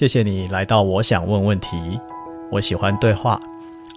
谢谢你来到我想问问题。我喜欢对话，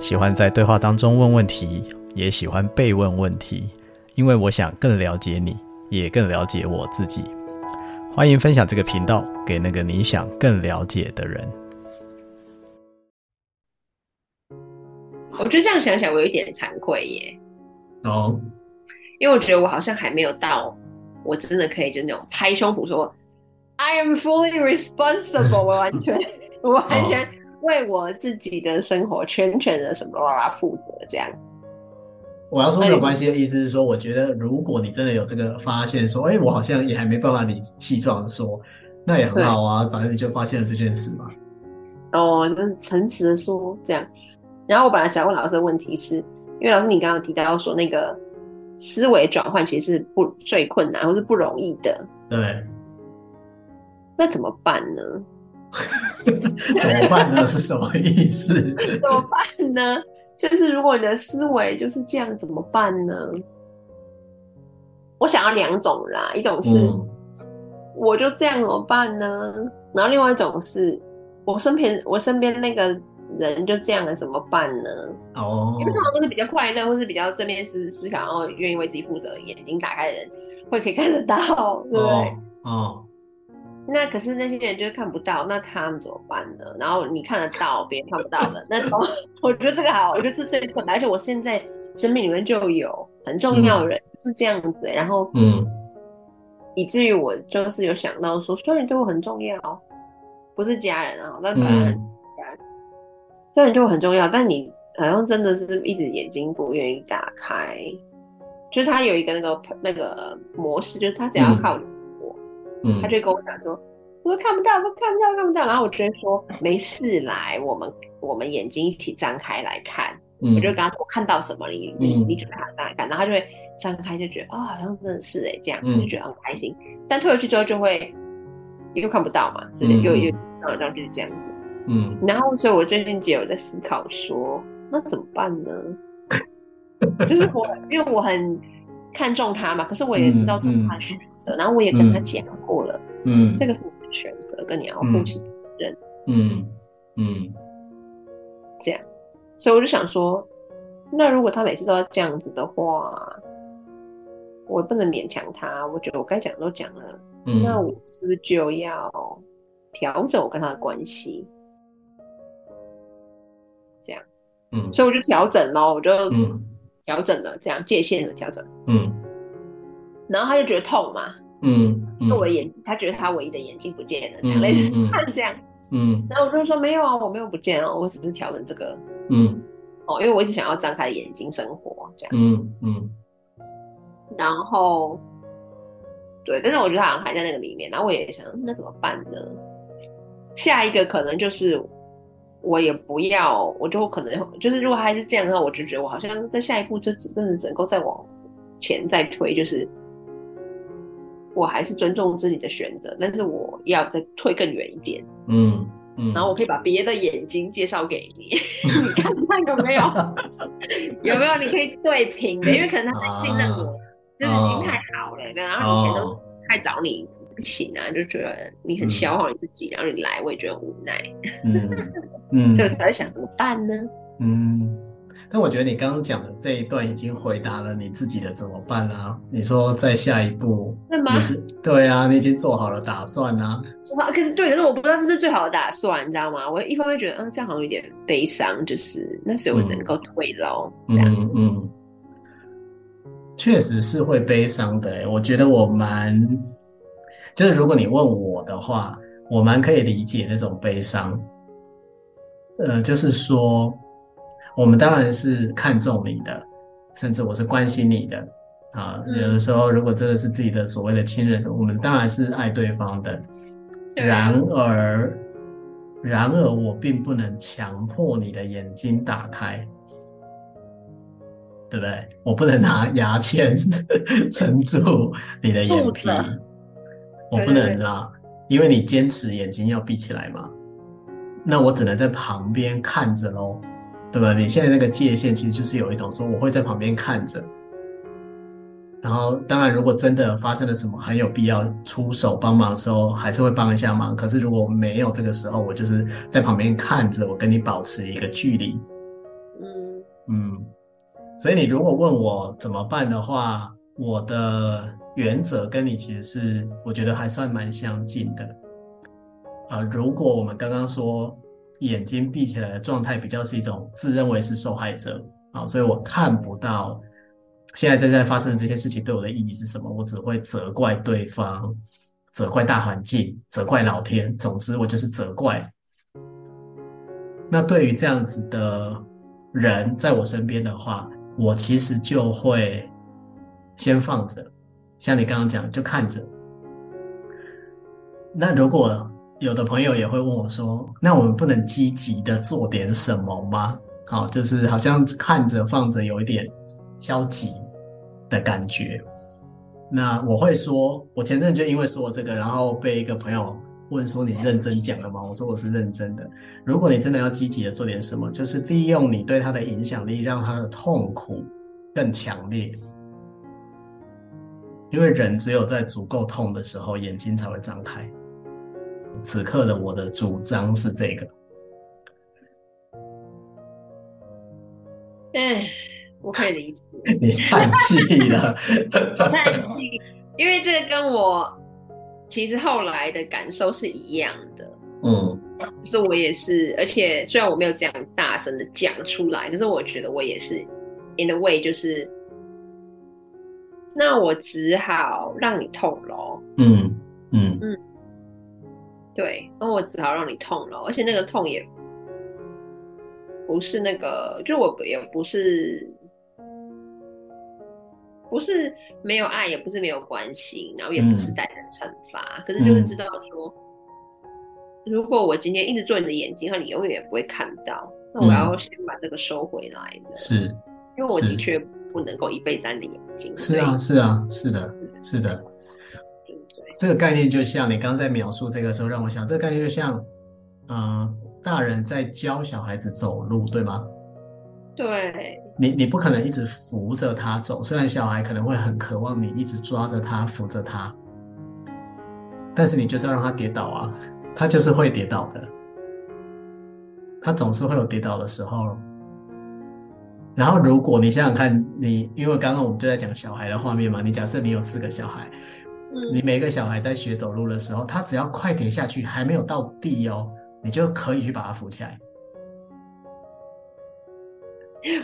喜欢在对话当中问问题，也喜欢被问问题，因为我想更了解你，也更了解我自己。欢迎分享这个频道给那个你想更了解的人。我觉得这样想起来，我有一点惭愧耶。哦，因为我觉得我好像还没有到，我真的可以就那种拍胸脯说，I am fully responsible，我完全，我完全为我自己的生活全权的什么啦负责这样。我要说没有关系的意思是说，我觉得如果你真的有这个发现，说，哎，我好像也还没办法理直气壮的说，那也很好啊，反正你就发现了这件事嘛。哦，就是诚实的说这样。然后我本来想问老师的问题是，因为老师你刚刚提到说那个思维转换其实是不最困难或是不容易的，对。那怎么办呢？怎么办呢？是什么意思？怎么办呢？就是如果你的思维就是这样，怎么办呢？我想要两种啦，一种是、嗯、我就这样怎么办呢？然后另外一种是我身边我身边那个。人就这样了，怎么办呢？哦，因为通常都是比较快乐，或是比较正面思思考，然后愿意为自己负责，眼睛打开的人会可以看得到，对不对？哦。哦，那可是那些人就是看不到，那他们怎么办呢？然后你看得到，别人看不到的，那种 我觉得这个好，我觉得这最困难。而且我现在生命里面就有很重要的人、嗯、是这样子，然后嗯，以至于我就是有想到说，虽然对我很重要，不是家人啊，但当然很。嗯虽然对我很重要，但你好像真的是一直眼睛不愿意打开，就是他有一个那个那个模式，就是他只要靠你我，嗯，他就跟我讲说，我看不到，我看不到，看不到，然后我直接说没事，来，我们我们眼睛一起张开来看，嗯，我就跟他说我看到什么，你你你就看他看，然后他就会张开，就觉得啊、哦，好像真的是哎，这样就觉得很开心，但退回去之后就会又看不到嘛，对，又又这样就是这样子。嗯，然后所以，我最近也有在思考说，那怎么办呢？就是我，因为我很看重他嘛，可是我也知道这是他的选然后我也跟他讲过了，嗯，这个是你的选择，跟你要负起责任，嗯嗯，这样，所以我就想说，那如果他每次都要这样子的话，我不能勉强他，我觉得我该讲都讲了，嗯、那我是不是就要调整我跟他的关系？这样，嗯，所以我就调整咯，我就调整了，这样界限的调整，嗯，然后他就觉得痛嘛，嗯，那我的眼睛，他觉得他唯一的眼睛不见了，类似 这样，嗯，然后我就说没有啊，我没有不见哦，我只是调整这个，嗯，哦，因为我一直想要张开眼睛生活，这样，嗯嗯，然后，对，但是我觉得他好像还在那个里面，然后我也想，那怎么办呢？下一个可能就是。我也不要，我就可能就是，如果还是这样的话，我就觉得我好像在下一步就真的只能够再往前再推，就是我还是尊重自己的选择，但是我要再退更远一点，嗯嗯，然后我可以把别的眼睛介绍给你，你看看有没有 有没有你可以对平的，因为可能他很信任我，啊、就是已经太好了，对、啊，然后以前都太找你。不行啊，就觉得你很消耗你自己，嗯、然后你来，我也觉得很无奈。嗯嗯，所以我才会想怎么办呢？嗯，但我觉得你刚刚讲的这一段已经回答了你自己的怎么办啦、啊。你说在下一步，是吗？对啊，你已经做好了打算啊。哇，可是对，可是我不知道是不是最好的打算，你知道吗？我一方面觉得，嗯，这样好像有点悲伤，就是那所以我只能够退喽。嗯嗯，确实是会悲伤的、欸。我觉得我蛮。就是如果你问我的话，我蛮可以理解那种悲伤。呃，就是说，我们当然是看重你的，甚至我是关心你的啊。有的时候，如果真的是自己的所谓的亲人，我们当然是爱对方的。然而，然而我并不能强迫你的眼睛打开，对不对？我不能拿牙签 撑住你的眼皮。我不能啦，因为你坚持眼睛要闭起来嘛，那我只能在旁边看着喽，对吧？你现在那个界限其实就是有一种说，我会在旁边看着，然后，当然，如果真的发生了什么很有必要出手帮忙的时候，还是会帮一下忙。可是如果没有这个时候，我就是在旁边看着，我跟你保持一个距离。嗯嗯，所以你如果问我怎么办的话，我的原则跟你其实是我觉得还算蛮相近的。啊、呃，如果我们刚刚说眼睛闭起来的状态比较是一种自认为是受害者啊，所以我看不到。现在正在发生的这些事情对我的意义是什么？我只会责怪对方，责怪大环境，责怪老天。总之，我就是责怪。那对于这样子的人在我身边的话，我其实就会先放着，像你刚刚讲，就看着。那如果有的朋友也会问我说：“那我们不能积极的做点什么吗？”好，就是好像看着放着有一点。消极的感觉，那我会说，我前阵就因为说我这个，然后被一个朋友问说：“你认真讲了吗？”我说：“我是认真的。如果你真的要积极的做点什么，就是利用你对他的影响力，让他的痛苦更强烈。因为人只有在足够痛的时候，眼睛才会张开。此刻的我的主张是这个。哎。我可以理解，你叹气了，我 叹气，因为这个跟我其实后来的感受是一样的。嗯，就是我也是，而且虽然我没有这样大声的讲出来，可是我觉得我也是，in the way，就是，那我只好让你痛咯。嗯嗯嗯，对，那我只好让你痛了，而且那个痛也不是那个，就我也不是。不是没有爱，也不是没有关心，然后也不是带着惩罚，嗯、可是就是知道说，嗯、如果我今天一直做你的眼睛，那你永远也不会看到。那我要先把这个收回来的，是，因为我的确不能够一辈子在你的眼睛。是啊，是啊，是的，是的。这个概念就像你刚刚在描述这个时候，让我想，这个概念就像，呃，大人在教小孩子走路，对吗？对。你你不可能一直扶着他走，虽然小孩可能会很渴望你一直抓着他扶着他，但是你就是要让他跌倒啊，他就是会跌倒的，他总是会有跌倒的时候。然后如果你想想看，你因为刚刚我们就在讲小孩的画面嘛，你假设你有四个小孩，你每个小孩在学走路的时候，他只要快跌下去，还没有到地哦，你就可以去把他扶起来。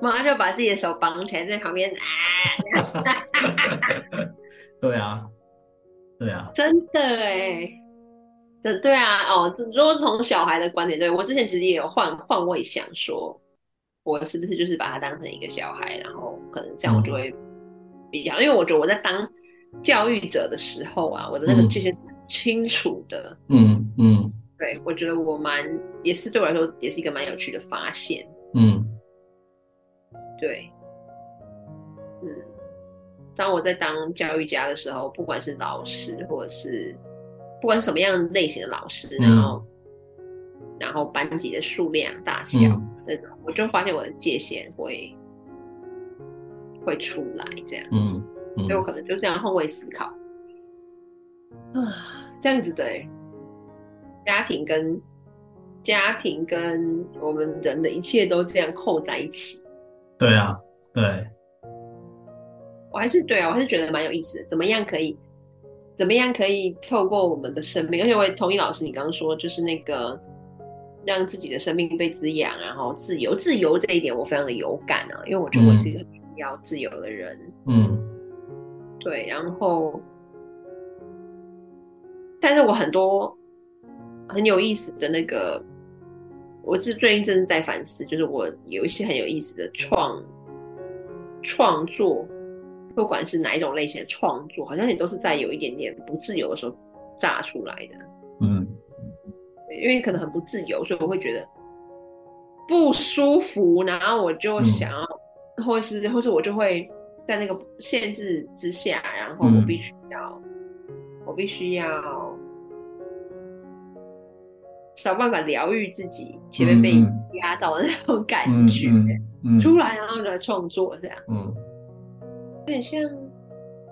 马上就把自己的手绑起来，在旁边啊！对啊，对啊，真的哎，对对啊，哦，如果从小孩的观点，对我之前其实也有换换位想说，我是不是就是把他当成一个小孩，然后可能这样我就会比较，嗯、因为我觉得我在当教育者的时候啊，我的那个界限是很清楚的，嗯嗯，嗯对我觉得我蛮也是对我来说也是一个蛮有趣的发现，嗯。对，嗯，当我在当教育家的时候，不管是老师，或者是不管什么样类型的老师，嗯、然后然后班级的数量大小那种，嗯、我就发现我的界限会会出来，这样，嗯，嗯，所以我可能就这样换位思考，啊，这样子的家庭跟家庭跟我们人的一切都这样扣在一起。对啊，对，我还是对啊，我还是觉得蛮有意思的。怎么样可以，怎么样可以透过我们的生命？而且我也同意老师你刚刚说，就是那个让自己的生命被滋养，然后自由，自由这一点我非常的有感啊，因为我觉得我是一个比较自由的人。嗯，对，然后，但是我很多很有意思的那个。我是最近正是在反思，就是我有一些很有意思的创创作，不管是哪一种类型的创作，好像也都是在有一点点不自由的时候炸出来的。嗯，因为可能很不自由，所以我会觉得不舒服，然后我就想要，嗯、或是或是我就会在那个限制之下，然后我必须要，嗯、我必须要。想办法疗愈自己前面被压到的那种感觉，出来然后来创作这样，嗯，有点像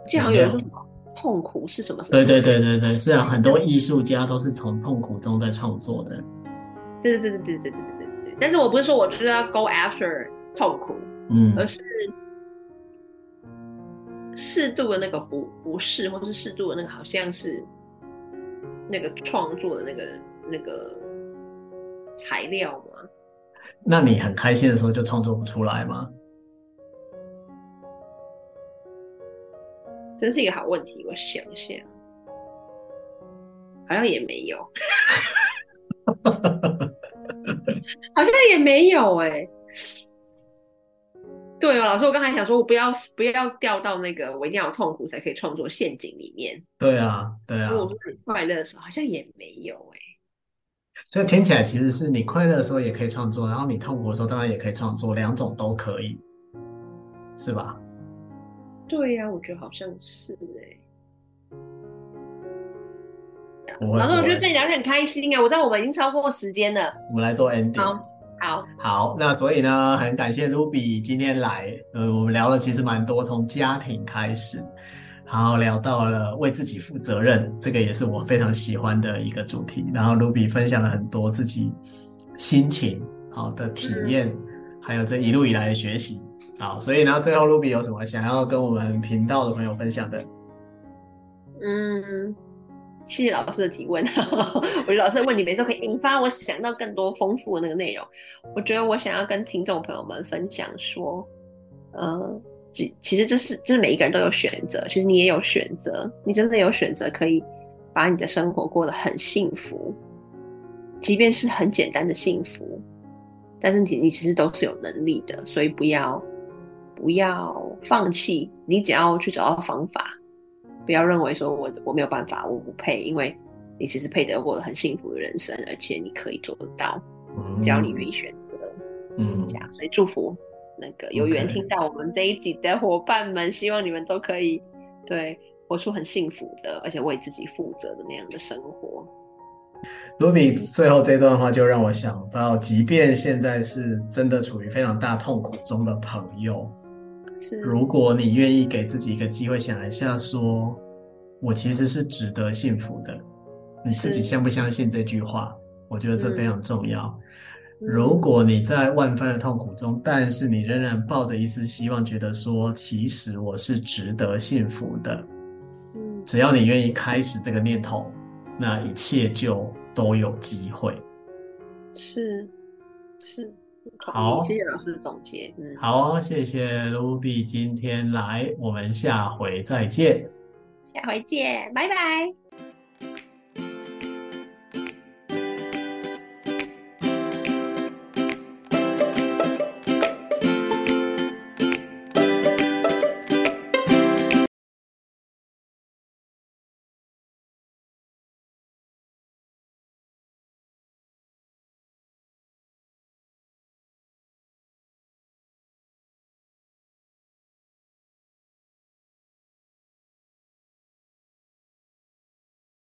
这样有人说什么痛苦是什么什么？对对对对对，是啊，很多艺术家都是从痛苦中在创作的。对对对对对对对对对。但是我不是说我就是要 go after 痛苦，嗯，而是适度的那个不不适，或是适度的那个好像是那个创作的那个那个材料吗？那你很开心的时候就创作不出来吗？真是一个好问题，我想一下，好像也没有，好像也没有哎、欸。对哦，老师，我刚才想说，我不要不要掉到那个我一定要有痛苦才可以创作陷阱里面。对啊，对啊。如果很快乐的时候，好像也没有哎、欸。所以听起来其实是你快乐的时候也可以创作，然后你痛苦的时候当然也可以创作，两种都可以，是吧？对呀、啊，我觉得好像是哎、欸。老师，我觉得跟你聊天很开心啊！我知道我们已经超过时间了，我们来做 ending。好，好，好。那所以呢，很感谢 Ruby 今天来，呃，我们聊了其实蛮多，从家庭开始，然后聊到了为自己负责任，这个也是我非常喜欢的一个主题。然后 Ruby 分享了很多自己心情好的体验，嗯、还有这一路以来的学习。好，所以呢，最后 Ruby 有什么想要跟我们频道的朋友分享的？嗯，谢谢老师的提问。我觉得老师问题每次都可以引发我想到更多丰富的那个内容。我觉得我想要跟听众朋友们分享说，呃，其其实这是就是每一个人都有选择，其实你也有选择，你真的有选择可以把你的生活过得很幸福，即便是很简单的幸福，但是你你其实都是有能力的，所以不要。不要放弃，你只要去找到方法，不要认为说我我没有办法，我不配，因为你其实配得过很幸福的人生，而且你可以做得到，嗯、只要你愿意选择，嗯，这样，所以祝福那个有缘听到我们这一集的伙伴们希望你们都可以对活出很幸福的，而且为自己负责的那样的生活。Ruby 最后这段话就让我想到，即便现在是真的处于非常大痛苦中的朋友。是如果你愿意给自己一个机会，想一下，说我其实是值得幸福的，你自己相不相信这句话？我觉得这非常重要。嗯、如果你在万分的痛苦中，但是你仍然抱着一丝希望，觉得说其实我是值得幸福的，嗯、只要你愿意开始这个念头，那一切就都有机会。是，是。好，谢谢老师总结。嗯，好，谢谢 Ruby 今天来，我们下回再见。下回见，拜拜。